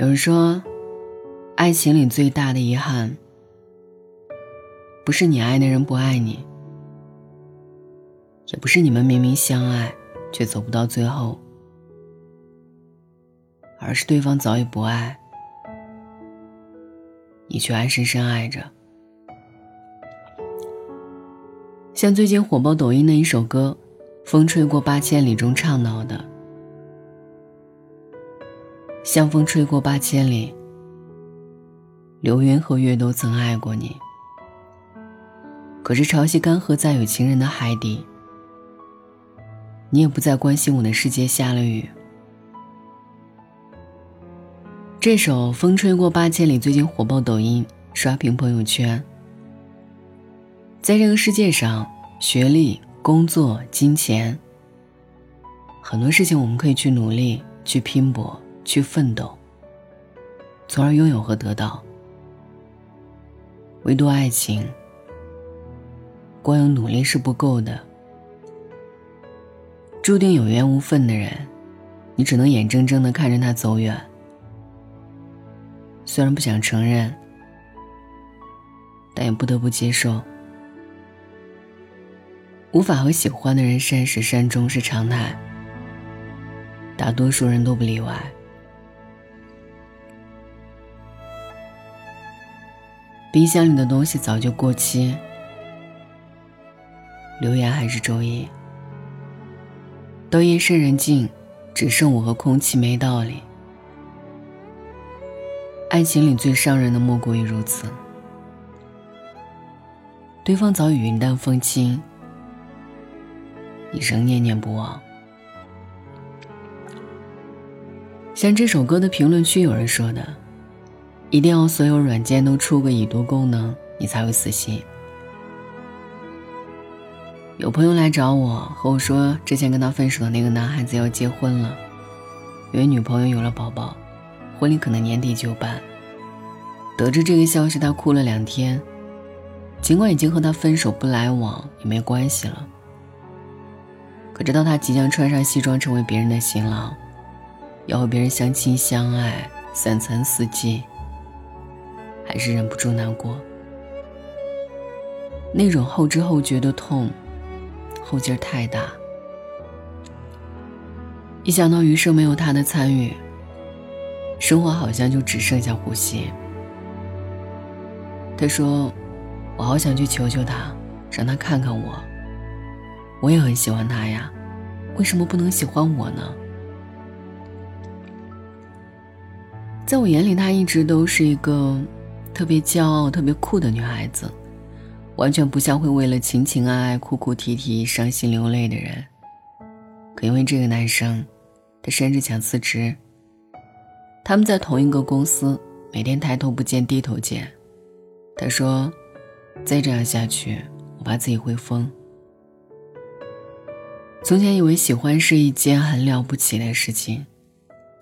有人说，爱情里最大的遗憾，不是你爱的人不爱你，也不是你们明明相爱却走不到最后，而是对方早已不爱，你却还深深爱着。像最近火爆抖音的一首歌《风吹过八千里》中唱到的。像风吹过八千里，流云和月都曾爱过你。可是潮汐干涸在有情人的海底，你也不再关心我的世界下了雨。这首《风吹过八千里》最近火爆抖音，刷屏朋友圈。在这个世界上，学历、工作、金钱，很多事情我们可以去努力、去拼搏。去奋斗，从而拥有和得到。唯独爱情，光有努力是不够的。注定有缘无分的人，你只能眼睁睁的看着他走远。虽然不想承认，但也不得不接受。无法和喜欢的人善始善终是常态，大多数人都不例外。冰箱里的东西早就过期，留言还是周一。到夜深人静，只剩我和空气，没道理。爱情里最伤人的莫过于如此，对方早已云淡风轻，你仍念念不忘。像这首歌的评论区有人说的。一定要所有软件都出个已读功能，你才会死心。有朋友来找我，和我说，之前跟他分手的那个男孩子要结婚了，因为女朋友有了宝宝，婚礼可能年底就办。得知这个消息，他哭了两天。尽管已经和他分手不来往，也没关系了。可知道他即将穿上西装，成为别人的新郎，要和别人相亲相爱，三餐四季。还是忍不住难过，那种后知后觉的痛，后劲儿太大。一想到余生没有他的参与，生活好像就只剩下呼吸。他说：“我好想去求求他，让他看看我。我也很喜欢他呀，为什么不能喜欢我呢？”在我眼里，他一直都是一个。特别骄傲、特别酷的女孩子，完全不像会为了情情爱爱哭哭啼啼、伤心流泪的人。可因为这个男生，他甚至想辞职。他们在同一个公司，每天抬头不见低头见。他说：“再这样下去，我怕自己会疯。”从前以为喜欢是一件很了不起的事情，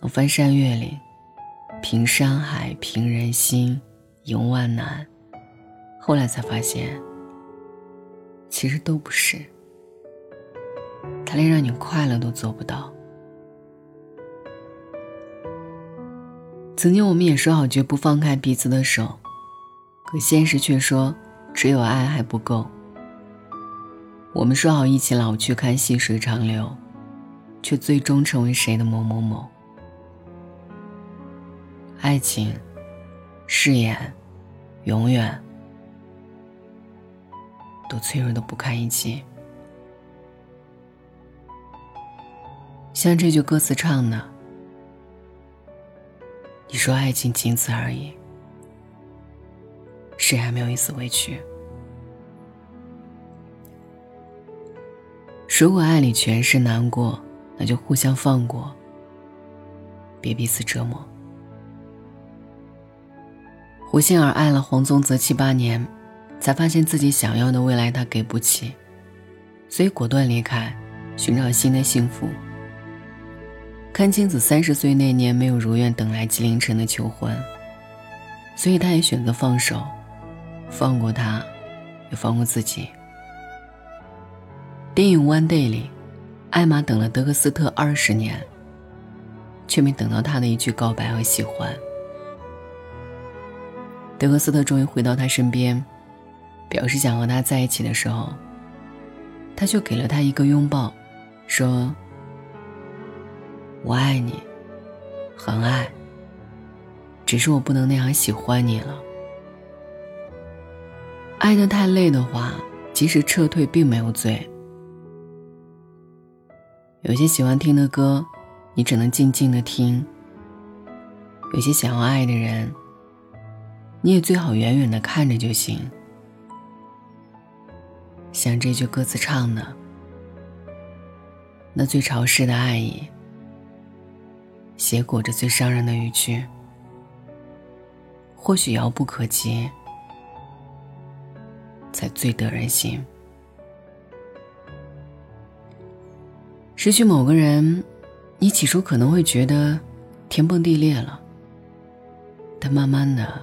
我翻山越岭，平山海，平人心。迎万难，后来才发现，其实都不是。他连让你快乐都做不到。曾经我们也说好绝不放开彼此的手，可现实却说只有爱还不够。我们说好一起老去看细水长流，却最终成为谁的某某某。爱情，誓言。永远都脆弱的不堪一击，像这句歌词唱的：“你说爱情仅此而已，谁还没有一丝委屈？如果爱里全是难过，那就互相放过，别彼此折磨。”胡杏儿爱了黄宗泽七八年，才发现自己想要的未来他给不起，所以果断离开，寻找新的幸福。阚清子三十岁那年没有如愿等来纪凌尘的求婚，所以他也选择放手，放过他，也放过自己。电影《One Day》里，艾玛等了德克斯特二十年，却没等到他的一句告白和喜欢。德克斯特终于回到他身边，表示想和他在一起的时候，他就给了他一个拥抱，说：“我爱你，很爱。只是我不能那样喜欢你了。爱得太累的话，即使撤退并没有罪。有些喜欢听的歌，你只能静静的听。”有些想要爱的人，你也最好远远的看着就行。像这句歌词唱的：“那最潮湿的爱意，写裹着最伤人的语句，或许遥不可及，才最得人心。失去某个人，你起初可能会觉得天崩地裂了。”但慢慢的，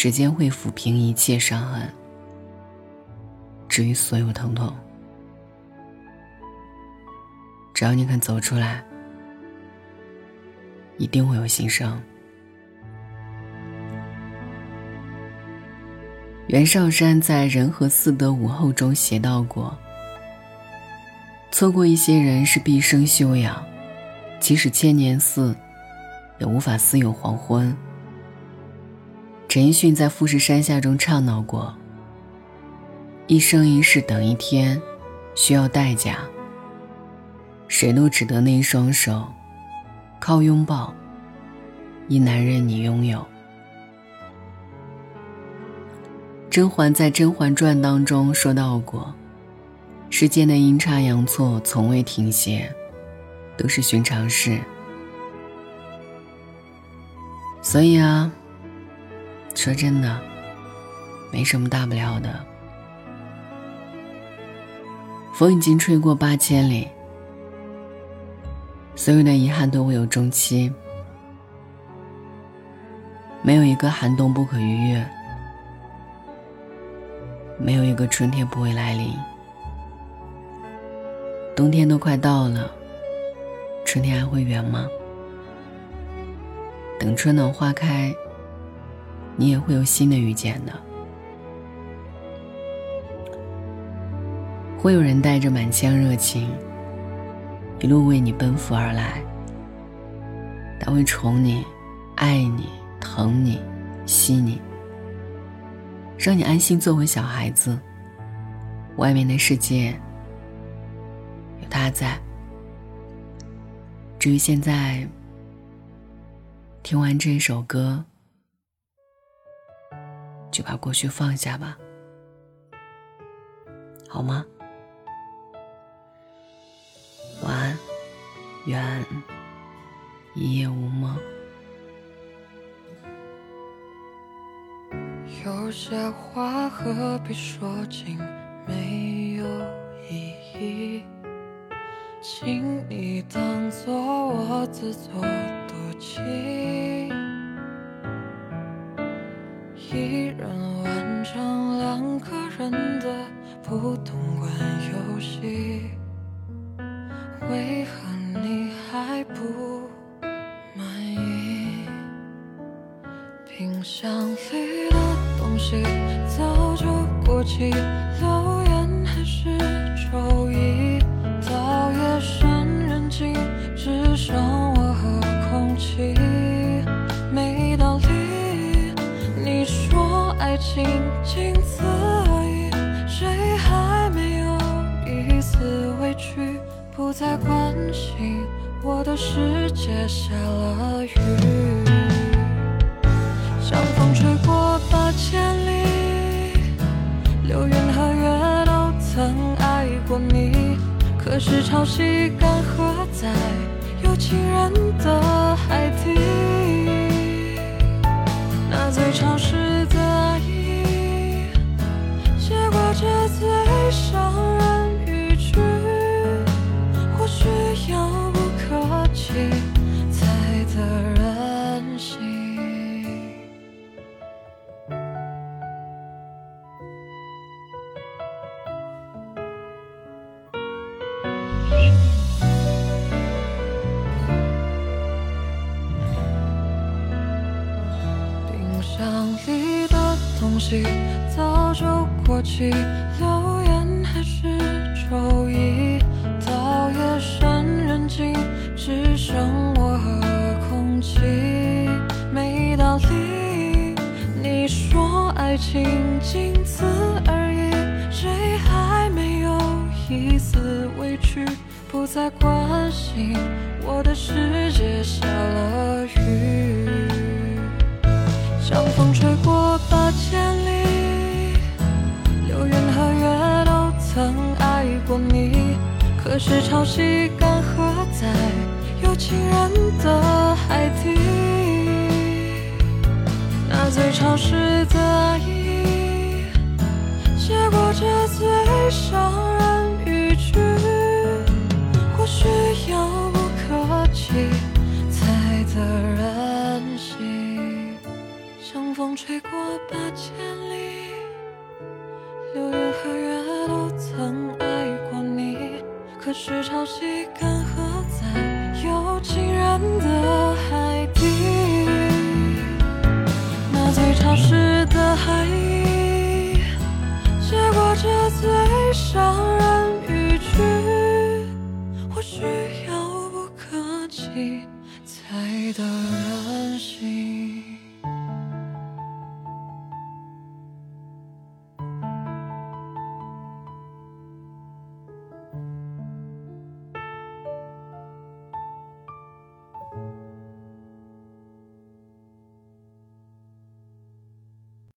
时间会抚平一切伤痕，至于所有疼痛。只要你肯走出来，一定会有新生。袁绍山在《人和四德五后》中写到过：“错过一些人是毕生修养，即使千年寺。”也无法私有黄昏。陈奕迅在《富士山下》中唱到过：“一生一世等一天，需要代价。谁都值得那一双手，靠拥抱，一男人你拥有。”甄嬛在《甄嬛传》当中说到过：“世间的阴差阳错从未停歇，都是寻常事。”所以啊，说真的，没什么大不了的。风已经吹过八千里，所有的遗憾都会有终期。没有一个寒冬不可逾越，没有一个春天不会来临。冬天都快到了，春天还会远吗？等春暖花开，你也会有新的遇见的。会有人带着满腔热情，一路为你奔赴而来。他会宠你、爱你、疼你、惜你，让你安心做回小孩子。外面的世界有他在。至于现在。听完这首歌，就把过去放下吧，好吗？晚安，愿一夜无梦。有些话何必说尽，没有意义，请你当作我自作。多情就过期，留言还是周一，到夜深人静，只剩我和空气。没道理，你说爱情仅此而已，谁还没有一丝委屈？不再关心我的世界下了雨，像风吹过八千里，可是潮汐干涸在。有情人的海底，那最潮湿的爱意，写过这最息，早就过期，留言还是周一。到夜深人静，只剩我和空气，没道理。你说爱情仅此而已，谁还没有一丝委屈？不再关心我的世界下了雨，像风吹过八千里，流云和月都曾爱过你。可是潮汐干涸在曾爱过你。可是潮汐干涸在有情人的海底，那最潮湿的海意，结果这最伤人语句。或许遥不可及，才得人心。